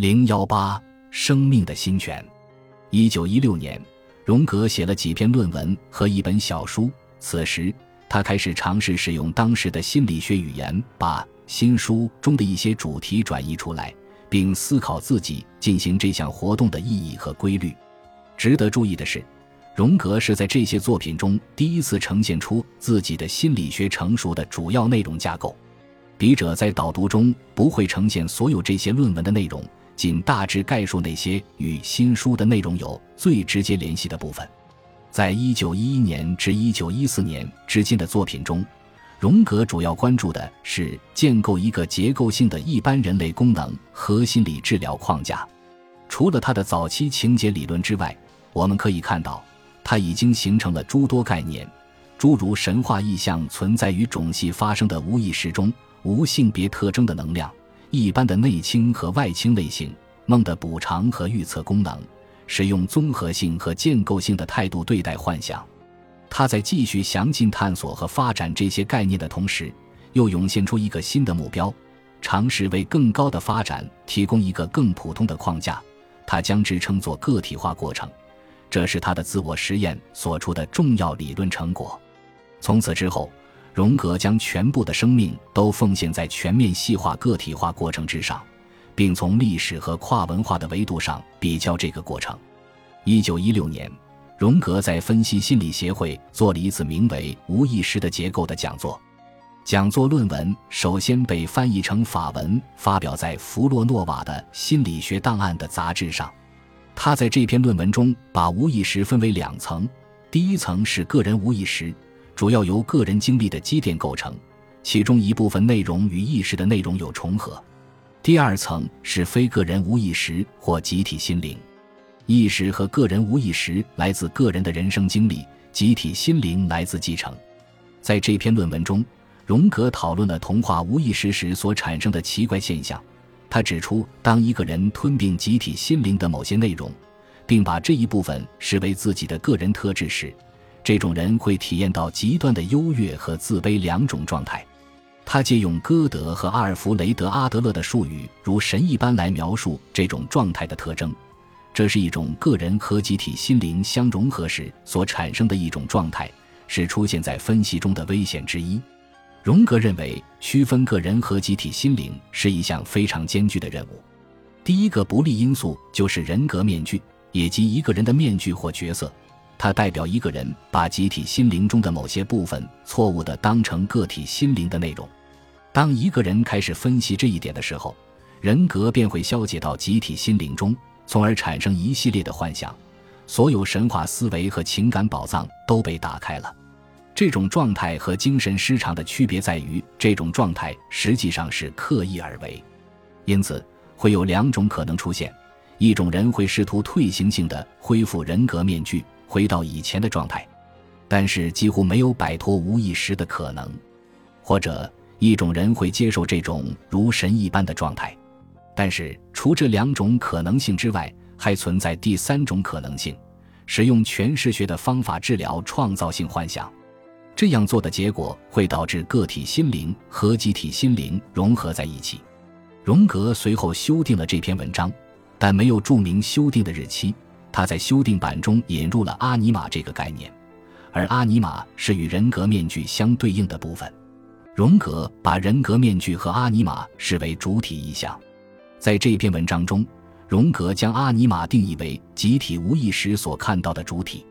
零幺八，生命的新泉。一九一六年，荣格写了几篇论文和一本小书。此时，他开始尝试使用当时的心理学语言，把新书中的一些主题转移出来，并思考自己进行这项活动的意义和规律。值得注意的是，荣格是在这些作品中第一次呈现出自己的心理学成熟的主要内容架构。笔者在导读中不会呈现所有这些论文的内容。仅大致概述那些与新书的内容有最直接联系的部分。在一九一一年至一九一四年之间的作品中，荣格主要关注的是建构一个结构性的一般人类功能和心理治疗框架。除了他的早期情节理论之外，我们可以看到，他已经形成了诸多概念，诸如神话意象存在于种系发生的无意识中，无性别特征的能量。一般的内倾和外倾类型梦的补偿和预测功能，使用综合性和建构性的态度对待幻想。他在继续详尽探索和发展这些概念的同时，又涌现出一个新的目标，尝试为更高的发展提供一个更普通的框架。他将之称作个体化过程，这是他的自我实验所出的重要理论成果。从此之后。荣格将全部的生命都奉献在全面细化个体化过程之上，并从历史和跨文化的维度上比较这个过程。一九一六年，荣格在分析心理协会做了一次名为“无意识的结构”的讲座。讲座论文首先被翻译成法文，发表在弗洛诺瓦的心理学档案的杂志上。他在这篇论文中把无意识分为两层，第一层是个人无意识。主要由个人经历的积淀构成，其中一部分内容与意识的内容有重合。第二层是非个人无意识或集体心灵，意识和个人无意识来自个人的人生经历，集体心灵来自继承。在这篇论文中，荣格讨论了童话无意识时所产生的奇怪现象。他指出，当一个人吞并集体心灵的某些内容，并把这一部分视为自己的个人特质时，这种人会体验到极端的优越和自卑两种状态。他借用歌德和阿尔弗雷德·阿德勒的术语，如神一般来描述这种状态的特征。这是一种个人和集体心灵相融合时所产生的一种状态，是出现在分析中的危险之一。荣格认为，区分个人和集体心灵是一项非常艰巨的任务。第一个不利因素就是人格面具，也即一个人的面具或角色。它代表一个人把集体心灵中的某些部分错误地当成个体心灵的内容。当一个人开始分析这一点的时候，人格便会消解到集体心灵中，从而产生一系列的幻想。所有神话思维和情感宝藏都被打开了。这种状态和精神失常的区别在于，这种状态实际上是刻意而为。因此，会有两种可能出现：一种人会试图退行性的恢复人格面具。回到以前的状态，但是几乎没有摆脱无意识的可能，或者一种人会接受这种如神一般的状态，但是除这两种可能性之外，还存在第三种可能性：使用诠释学的方法治疗创造性幻想。这样做的结果会导致个体心灵和集体心灵融合在一起。荣格随后修订了这篇文章，但没有注明修订的日期。他在修订版中引入了阿尼玛这个概念，而阿尼玛是与人格面具相对应的部分。荣格把人格面具和阿尼玛视为主体意象。在这篇文章中，荣格将阿尼玛定义为集体无意识所看到的主体。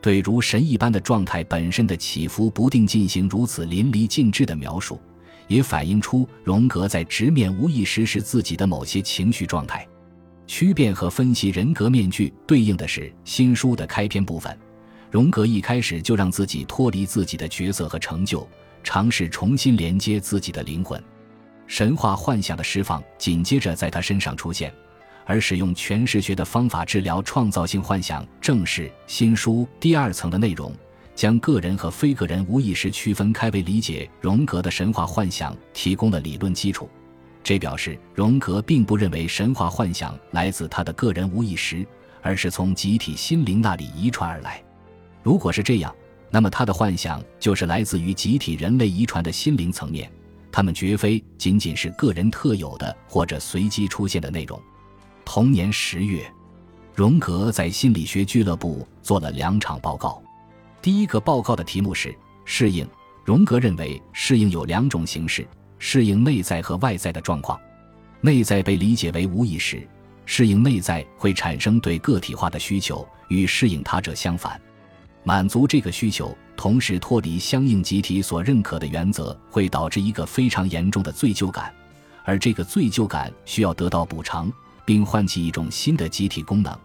对如神一般的状态本身的起伏不定进行如此淋漓尽致的描述，也反映出荣格在直面无意识时自己的某些情绪状态。区辨和分析人格面具对应的是新书的开篇部分。荣格一开始就让自己脱离自己的角色和成就，尝试重新连接自己的灵魂。神话幻想的释放紧接着在他身上出现，而使用诠释学的方法治疗创造性幻想，正是新书第二层的内容，将个人和非个人无意识区分开为理解荣格的神话幻想提供了理论基础。这表示荣格并不认为神话幻想来自他的个人无意识，而是从集体心灵那里遗传而来。如果是这样，那么他的幻想就是来自于集体人类遗传的心灵层面，他们绝非仅仅是个人特有的或者随机出现的内容。同年十月，荣格在心理学俱乐部做了两场报告。第一个报告的题目是适应。荣格认为，适应有两种形式：适应内在和外在的状况。内在被理解为无意识，适应内在会产生对个体化的需求，与适应他者相反。满足这个需求，同时脱离相应集体所认可的原则，会导致一个非常严重的罪疚感，而这个罪疚感需要得到补偿，并唤起一种新的集体功能，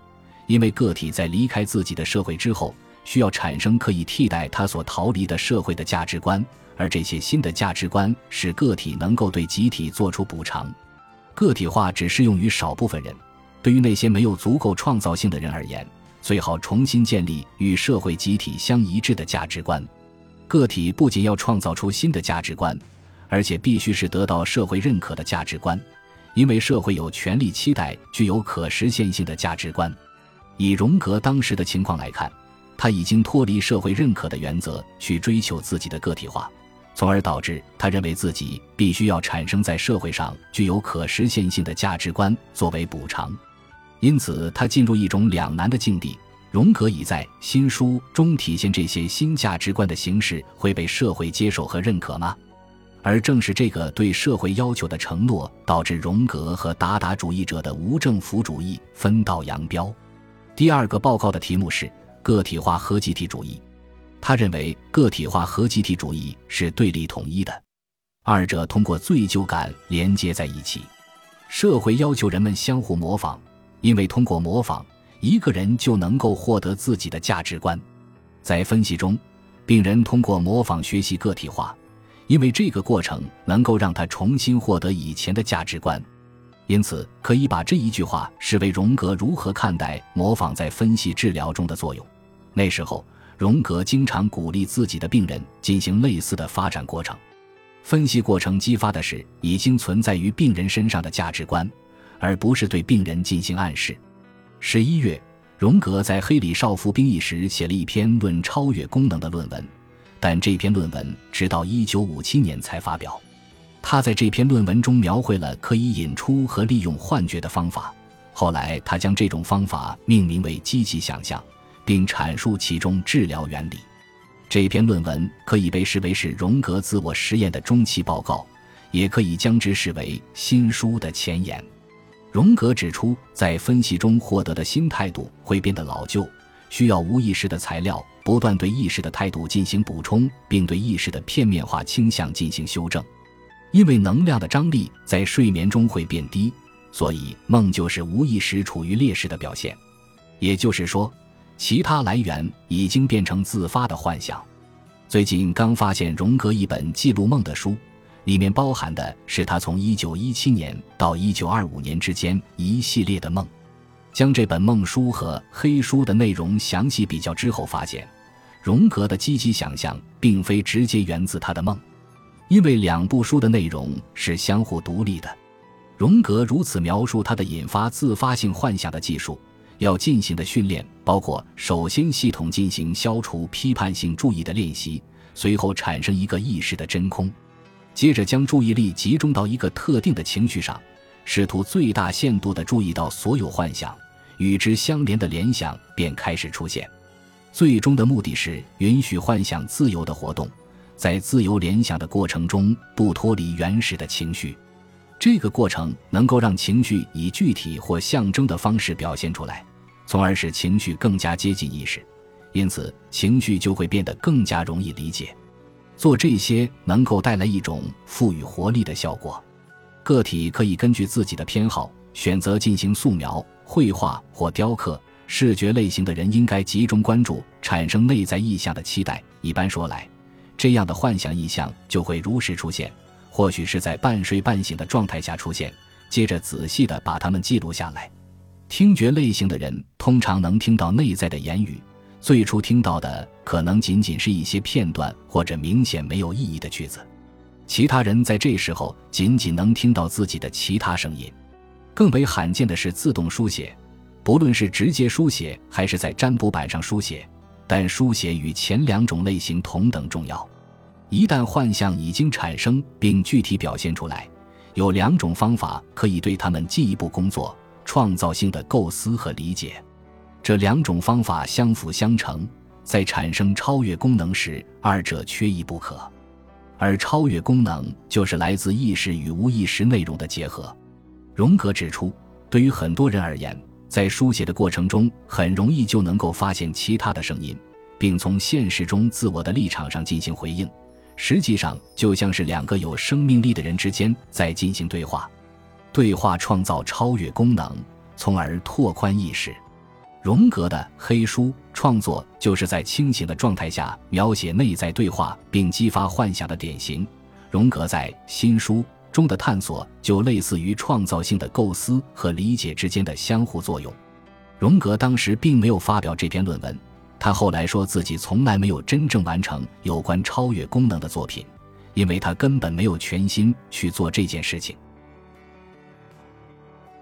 因为个体在离开自己的社会之后，需要产生可以替代他所逃离的社会的价值观，而这些新的价值观使个体能够对集体做出补偿。个体化只适用于少部分人，对于那些没有足够创造性的人而言。最好重新建立与社会集体相一致的价值观。个体不仅要创造出新的价值观，而且必须是得到社会认可的价值观，因为社会有权利期待具有可实现性的价值观。以荣格当时的情况来看，他已经脱离社会认可的原则去追求自己的个体化，从而导致他认为自己必须要产生在社会上具有可实现性的价值观作为补偿。因此，他进入一种两难的境地。荣格已在新书中体现这些新价值观的形式会被社会接受和认可吗？而正是这个对社会要求的承诺，导致荣格和达达主义者的无政府主义分道扬镳。第二个报告的题目是个体化和集体主义。他认为，个体化和集体主义是对立统一的，二者通过罪疚感连接在一起。社会要求人们相互模仿。因为通过模仿，一个人就能够获得自己的价值观。在分析中，病人通过模仿学习个体化，因为这个过程能够让他重新获得以前的价值观。因此，可以把这一句话视为荣格如何看待模仿在分析治疗中的作用。那时候，荣格经常鼓励自己的病人进行类似的发展过程。分析过程激发的是已经存在于病人身上的价值观。而不是对病人进行暗示。十一月，荣格在黑里少服兵役时写了一篇论超越功能的论文，但这篇论文直到一九五七年才发表。他在这篇论文中描绘了可以引出和利用幻觉的方法。后来，他将这种方法命名为积极想象，并阐述其中治疗原理。这篇论文可以被视为是荣格自我实验的中期报告，也可以将之视为新书的前言。荣格指出，在分析中获得的新态度会变得老旧，需要无意识的材料不断对意识的态度进行补充，并对意识的片面化倾向进行修正。因为能量的张力在睡眠中会变低，所以梦就是无意识处于劣势的表现。也就是说，其他来源已经变成自发的幻想。最近刚发现荣格一本记录梦的书。里面包含的是他从1917年到1925年之间一系列的梦。将这本梦书和黑书的内容详细比较之后，发现荣格的积极想象并非直接源自他的梦，因为两部书的内容是相互独立的。荣格如此描述他的引发自发性幻想的技术：要进行的训练包括首先系统进行消除批判性注意的练习，随后产生一个意识的真空。接着将注意力集中到一个特定的情绪上，试图最大限度地注意到所有幻想与之相连的联想便开始出现。最终的目的是允许幻想自由的活动，在自由联想的过程中不脱离原始的情绪。这个过程能够让情绪以具体或象征的方式表现出来，从而使情绪更加接近意识，因此情绪就会变得更加容易理解。做这些能够带来一种赋予活力的效果。个体可以根据自己的偏好选择进行素描、绘画或雕刻。视觉类型的人应该集中关注产生内在意象的期待。一般说来，这样的幻想意象就会如实出现，或许是在半睡半醒的状态下出现。接着仔细地把它们记录下来。听觉类型的人通常能听到内在的言语。最初听到的可能仅仅是一些片段或者明显没有意义的句子，其他人在这时候仅仅能听到自己的其他声音。更为罕见的是自动书写，不论是直接书写还是在占卜板上书写，但书写与前两种类型同等重要。一旦幻象已经产生并具体表现出来，有两种方法可以对他们进一步工作：创造性的构思和理解。这两种方法相辅相成，在产生超越功能时，二者缺一不可。而超越功能就是来自意识与无意识内容的结合。荣格指出，对于很多人而言，在书写的过程中，很容易就能够发现其他的声音，并从现实中自我的立场上进行回应。实际上，就像是两个有生命力的人之间在进行对话，对话创造超越功能，从而拓宽意识。荣格的黑书创作就是在清醒的状态下描写内在对话并激发幻想的典型。荣格在新书中的探索就类似于创造性的构思和理解之间的相互作用。荣格当时并没有发表这篇论文，他后来说自己从来没有真正完成有关超越功能的作品，因为他根本没有全心去做这件事情。